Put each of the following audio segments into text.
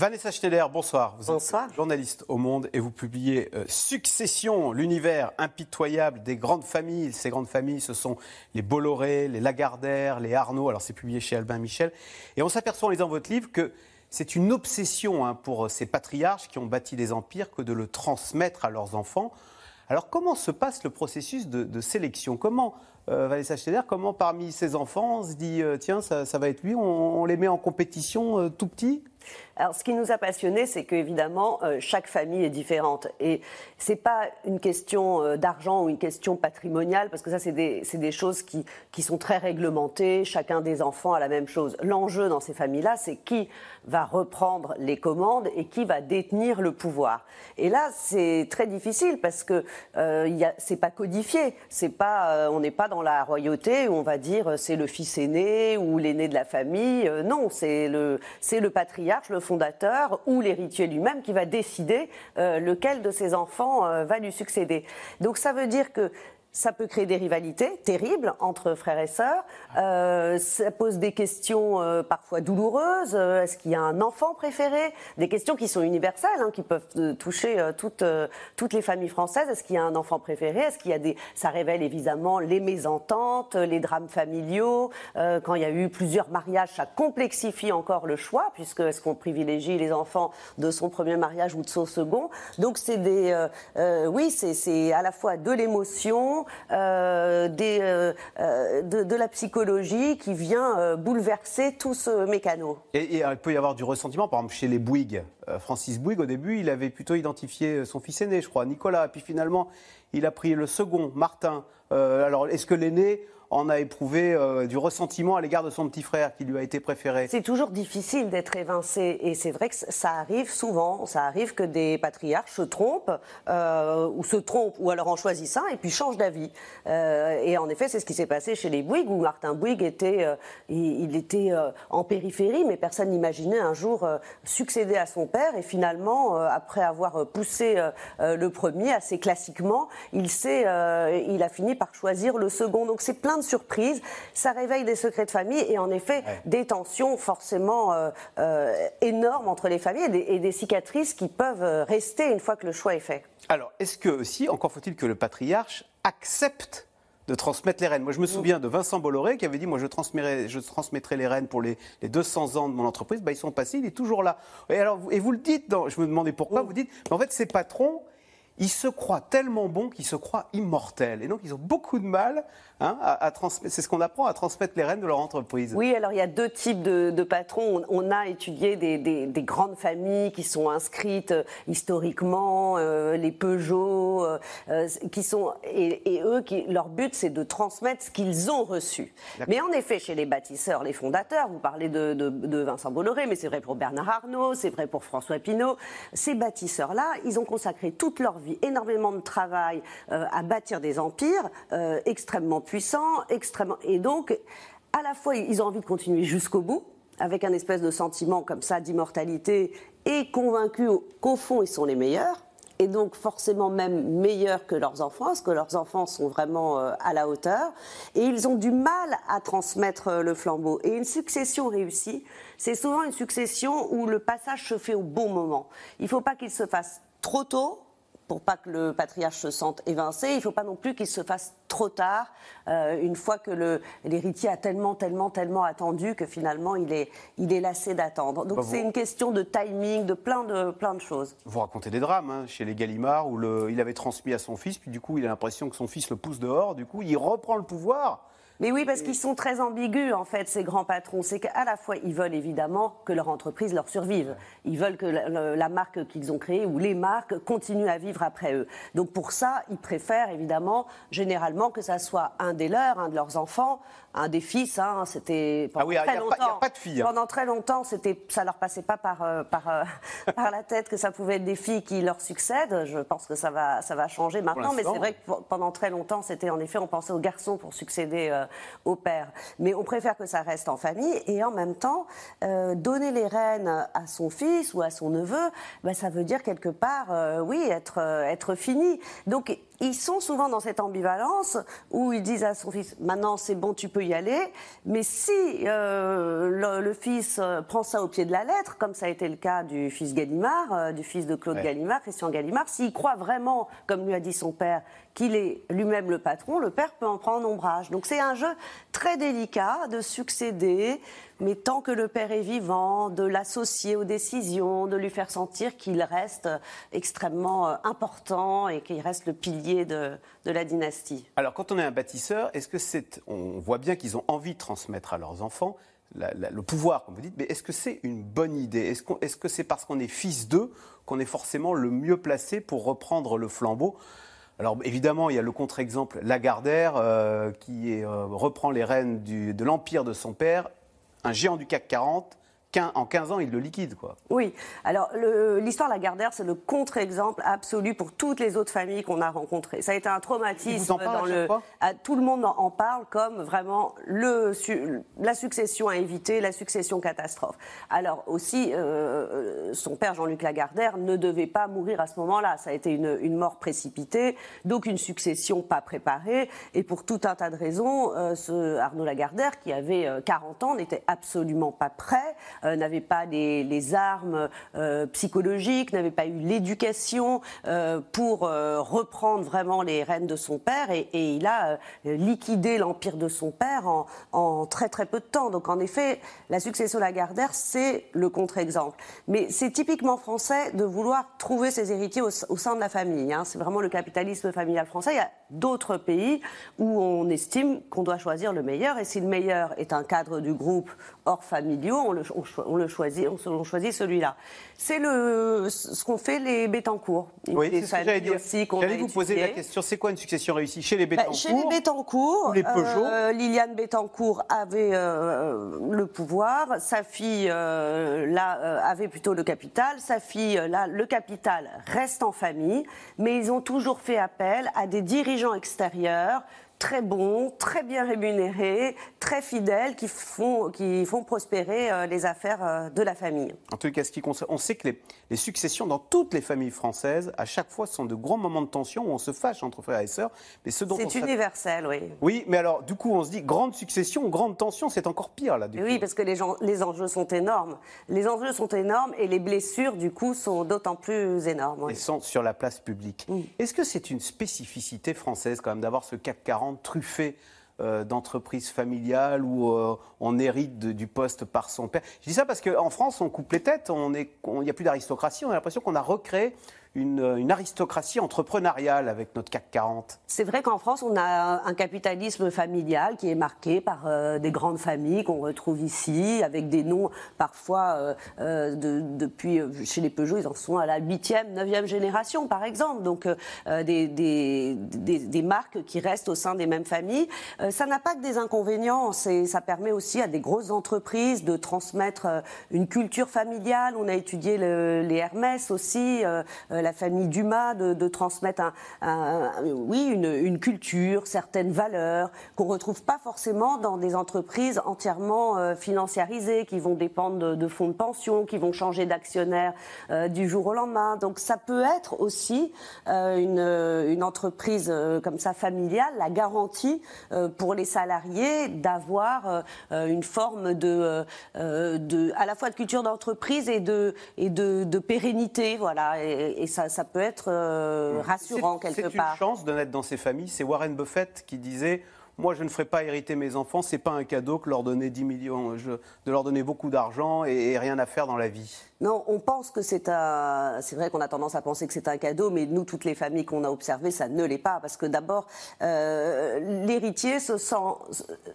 Vanessa Schneider, bonsoir. Vous bonsoir. êtes journaliste au Monde et vous publiez euh, Succession, l'univers impitoyable des grandes familles. Ces grandes familles, ce sont les Bolloré, les Lagardère, les Arnaud. Alors c'est publié chez Albin Michel. Et on s'aperçoit en lisant votre livre que c'est une obsession hein, pour euh, ces patriarches qui ont bâti des empires que de le transmettre à leurs enfants. Alors comment se passe le processus de, sélection? Comment, euh, Vanessa Schneider, comment parmi ces enfants on se dit, tiens, ça, va être lui, on, les met en compétition tout petit? Alors, ce qui nous a passionné, c'est qu'évidemment, euh, chaque famille est différente. Et ce n'est pas une question euh, d'argent ou une question patrimoniale, parce que ça, c'est des, des, choses qui, qui, sont très réglementées. Chacun des enfants a la même chose. L'enjeu dans ces familles-là, c'est qui va reprendre les commandes et qui va détenir le pouvoir. Et là, c'est très difficile parce que euh, c'est pas codifié. Pas, euh, on n'est pas dans la royauté où on va dire c'est le fils aîné ou l'aîné de la famille. non, c'est le, le patriarche, le fondateur ou l'héritier lui-même qui va décider euh, lequel de ses enfants euh, va lui succéder. Donc ça veut dire que ça peut créer des rivalités terribles entre frères et sœurs. Euh, ça pose des questions euh, parfois douloureuses. Euh, est-ce qu'il y a un enfant préféré? Des questions qui sont universelles, hein, qui peuvent euh, toucher toutes, toutes les familles françaises. Est-ce qu'il y a un enfant préféré? Est-ce qu'il y a des Ça révèle évidemment les mésententes, les drames familiaux? quand il y a eu plusieurs mariages, ça complexifie encore le choix, puisque est-ce qu'on privilégie les enfants de son premier mariage ou de son second? Donc c'est des, oui, c'est à la fois de l'émotion euh, euh, euh, de, la psychologie qui vient bouleverser tout ce mécano. Et, il peut y avoir du ressentiment, par exemple chez les Bouygues. Francis Bouygues, au début, il avait plutôt identifié son fils aîné, je crois, Nicolas. Puis finalement, il a pris le second, Martin. alors, est-ce que l'aîné en a éprouvé euh, du ressentiment à l'égard de son petit frère qui lui a été préféré. C'est toujours difficile d'être évincé et c'est vrai que ça arrive souvent. Ça arrive que des patriarches se trompent euh, ou se trompent ou alors en choisissent un et puis changent d'avis. Euh, et en effet, c'est ce qui s'est passé chez les Bouygues où Martin Bouygues était, il, était en périphérie, mais personne n'imaginait un jour succéder à son père et finalement, après avoir poussé le premier assez classiquement, il, il a fini par choisir le second. Donc c'est plein surprise, ça réveille des secrets de famille et en effet des tensions forcément euh, euh, énormes entre les familles et des, cicatrices qui peuvent euh, rester une fois que le choix est fait. Alors, est-ce que aussi, encore faut-il que le patriarche accepte de transmettre les rênes? Moi, je me souviens de Vincent Bolloré qui avait dit, moi, je transmettrai, je transmettrai les rênes pour les, 200 ans de mon entreprise. Bah, ils sont passés, il est toujours là. Et, alors, et vous le dites, dans, je me demandais pourquoi, vous dites, mais en fait, ces patrons, ils se croient tellement bons qu'ils se croient immortels. Et donc, ils ont beaucoup de mal hein, à, transmettre. C'est ce qu'on apprend à transmettre les rênes de leur entreprise. Oui, alors il y a deux types de, patrons. On, a étudié des, grandes familles qui sont inscrites euh, historiquement, euh, les Peugeot, euh, qui sont et, eux, qui, leur but, c'est de transmettre ce qu'ils ont reçu. Mais en effet, chez les bâtisseurs, les fondateurs, vous parlez de, de Vincent Bolloré, mais c'est vrai pour Bernard Arnault, c'est vrai pour François Pinault. Ces bâtisseurs-là, ils ont consacré toute leur vie énormément de travail euh, à bâtir des empires euh, extrêmement puissants, extrêmement et donc à la fois ils ont envie de continuer jusqu'au bout avec un espèce de sentiment comme ça d'immortalité et convaincus qu'au fond ils sont les meilleurs et donc forcément même meilleurs que leurs enfants, parce que leurs enfants sont vraiment euh, à la hauteur, et ils ont du mal à transmettre le flambeau. Et une succession réussie, c'est souvent une succession où le passage se fait au bon moment. Il ne faut pas qu'il se fasse trop tôt, pour pas que le patriarche se sente évincé. Il ne faut pas non plus qu'il se fasse trop tard, euh, une fois que l'héritier a tellement, tellement, tellement attendu que finalement il est, il est lassé d'attendre. Donc bah, c'est une question de timing, de plein de, plein de choses. Vous racontez des drames hein, chez les Gallimards où le, il avait transmis à son fils, puis du coup il a l'impression que son fils le pousse dehors, du coup il reprend le pouvoir. Mais oui, parce qu'ils sont très ambigus, en fait, ces grands patrons. C'est qu'à la fois, ils veulent évidemment que leur entreprise leur survive. Ils veulent que la, marque qu'ils ont créée ou les marques continuent à vivre après eux. Donc pour ça, ils préfèrent évidemment, généralement, que ça soit un des leurs, un de leurs enfants, un des fils. Hein, c'était ah oui, très longtemps. Il n'y a, pas de filles. Hein. Pendant très longtemps, c'était, ça leur passait pas par, euh, par, euh, par la tête que ça pouvait être des filles qui leur succèdent. Je pense que ça va, ça va changer maintenant, mais c'est vrai que pendant très longtemps, c'était en effet, on pensait aux garçons pour succéder euh, au père. Mais on préfère que ça reste en famille et en même temps, donner les rênes à son fils ou à son neveu, ben, ça veut dire quelque part, oui, être, être fini. Donc ils sont souvent dans cette ambivalence où ils disent à son fils maintenant c'est bon tu peux y aller. Mais si euh, le, fils euh, prend ça au pied de la lettre comme ça a été le cas du fils Gallimard euh, du fils de Claude Gallimard Christian Gallimard s'il croit vraiment comme lui a dit son père qu'il est lui-même le patron le père peut en prendre ombrage. Donc c'est un jeu très délicat de succéder mais tant que le père est vivant, de l'associer aux décisions, de lui faire sentir qu'il reste extrêmement euh, important et qu'il reste le pilier de, la dynastie. Alors, quand on est un bâtisseur, est-ce que. On voit bien qu'ils ont envie de transmettre à leurs enfants le pouvoir, comme vous dites, mais est-ce que c'est une bonne idée? Est-ce que c'est parce qu'on est fils d'eux qu'on est forcément le mieux placé pour reprendre le flambeau? Alors évidemment, il y a le contre-exemple Lagardère euh, qui euh, reprend les rênes de l'empire de son père un géant du CAC 40 en 15 ans, il le liquide. Quoi. Oui. Alors, l'histoire Lagardère, c'est le contre-exemple absolu pour toutes les autres familles qu'on a rencontrées. Ça a été un traumatisme dans le. tout le monde en parle comme vraiment le, la succession à éviter, la succession catastrophe. Alors, aussi, euh, son père, Jean-Luc Lagardère, ne devait pas mourir à ce moment-là. Ça a été une, une, mort précipitée, donc une succession pas préparée. Et pour tout un tas de raisons, euh, ce Arnaud Lagardère, qui avait 40 euh, ans, n'était absolument pas prêt. Euh, n'avait pas les, armes euh, psychologiques, n'avait pas eu l'éducation euh, pour reprendre vraiment les rênes de son père et, il a liquidé l'empire de son père en, très très peu de temps. Donc en effet, la succession Lagardère, c'est le contre-exemple. Mais c'est typiquement français de vouloir trouver ses héritiers au, sein de la famille. Hein. C'est vraiment le capitalisme familial français. Il y a d'autres pays où on estime qu'on doit choisir le meilleur et si le meilleur est un cadre du groupe hors familiaux, on le, le choisit, on, choisit celui-là. C'est le, ce qu'ont fait les Bétancourt. Oui, c'est ce que j'allais dire. J'allais vous poser la question, c'est quoi une succession réussie chez les bah, Bétancourt Chez les Bétancourt, les Peugeot. Euh, Liliane Bétancourt avait euh, le pouvoir, sa fille euh, là avait plutôt le capital, sa fille là le capital reste en famille, mais ils ont toujours fait appel à des dirigeants extérieurs très bons, très bien rémunérés, très fidèles, qui font, qui font prospérer euh, les affaires euh, de la famille. En tout cas, ce qui on sait que les, successions dans toutes les familles françaises, à chaque fois, sont de grands moments de tension où on se fâche entre frères et sœurs. Mais ce dont c'est universel, oui. Oui, mais alors, du coup, on se dit grande succession, grande tension, c'est encore pire là. oui, parce que les, gens, les enjeux sont énormes. Les enjeux sont énormes et les blessures, du coup, sont d'autant plus énormes. Elles sont sur la place publique. Est-ce que c'est une spécificité française quand même d'avoir ce CAC 40 truffé euh, d'entreprises familiales où euh, on hérite du poste par son père. Je dis ça parce qu'en France, on coupe les têtes, il n'y a plus d'aristocratie, on a l'impression qu'on a recréé une, aristocratie entrepreneuriale avec notre CAC 40. C'est vrai qu'en France, on a un capitalisme familial qui est marqué par euh, des grandes familles qu'on retrouve ici, avec des noms parfois euh, euh, de, depuis, chez les Peugeot, ils en sont à la 8e, 9e génération, par exemple. Donc, des, marques qui restent au sein des mêmes familles. ça n'a pas que des inconvénients, ça permet aussi à des grosses entreprises de transmettre une culture familiale. On a étudié les Hermès aussi euh, la famille Dumas de, transmettre un, oui, une, culture, certaines valeurs qu'on ne retrouve pas forcément dans des entreprises entièrement euh, financiarisées, qui vont dépendre de, fonds de pension, qui vont changer d'actionnaire euh, du jour au lendemain. Donc ça peut être aussi une, entreprise comme ça familiale, la garantie pour les salariés d'avoir une forme de, de, à la fois de culture d'entreprise et de, et de, pérennité. Voilà. Ça, peut être euh, rassurant quelque part. C'est une chance de naître dans ces familles. C'est Warren Buffett qui disait moi, je ne ferai pas hériter mes enfants. C'est pas un cadeau que leur donner 10 millions, de leur donner beaucoup d'argent et, rien à faire dans la vie. Non, on pense que c'est un. C'est vrai qu'on a tendance à penser que c'est un cadeau, mais nous, toutes les familles qu'on a observées, ça ne l'est pas, parce que d'abord, euh, l'héritier se sent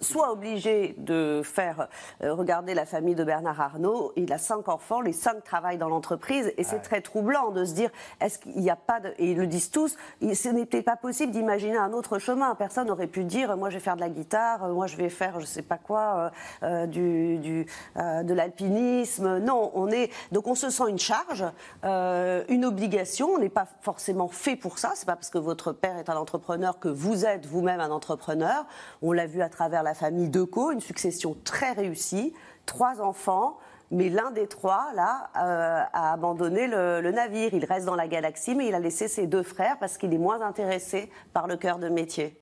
soit obligé de faire euh, regarder la famille de Bernard Arnault. Il a cinq enfants, les cinq travaillent dans l'entreprise, et c'est très troublant de se dire est-ce qu'il n'y a pas de. Et ils le disent tous, ce n'était pas possible d'imaginer un autre chemin. Personne n'aurait pu dire moi je vais faire de la guitare, moi je vais faire je sais pas quoi, du, du de l'alpinisme. Non, on est donc on se sent une charge, une obligation. On n'est pas forcément fait pour ça. C'est pas parce que votre père est un entrepreneur que vous êtes vous-même un entrepreneur. On l'a vu à travers la famille Deco, une succession très réussie, trois enfants mais l'un des trois, là, euh, a abandonné le, navire. Il reste dans la galaxie, mais il a laissé ses deux frères parce qu'il est moins intéressé par le cœur de métier.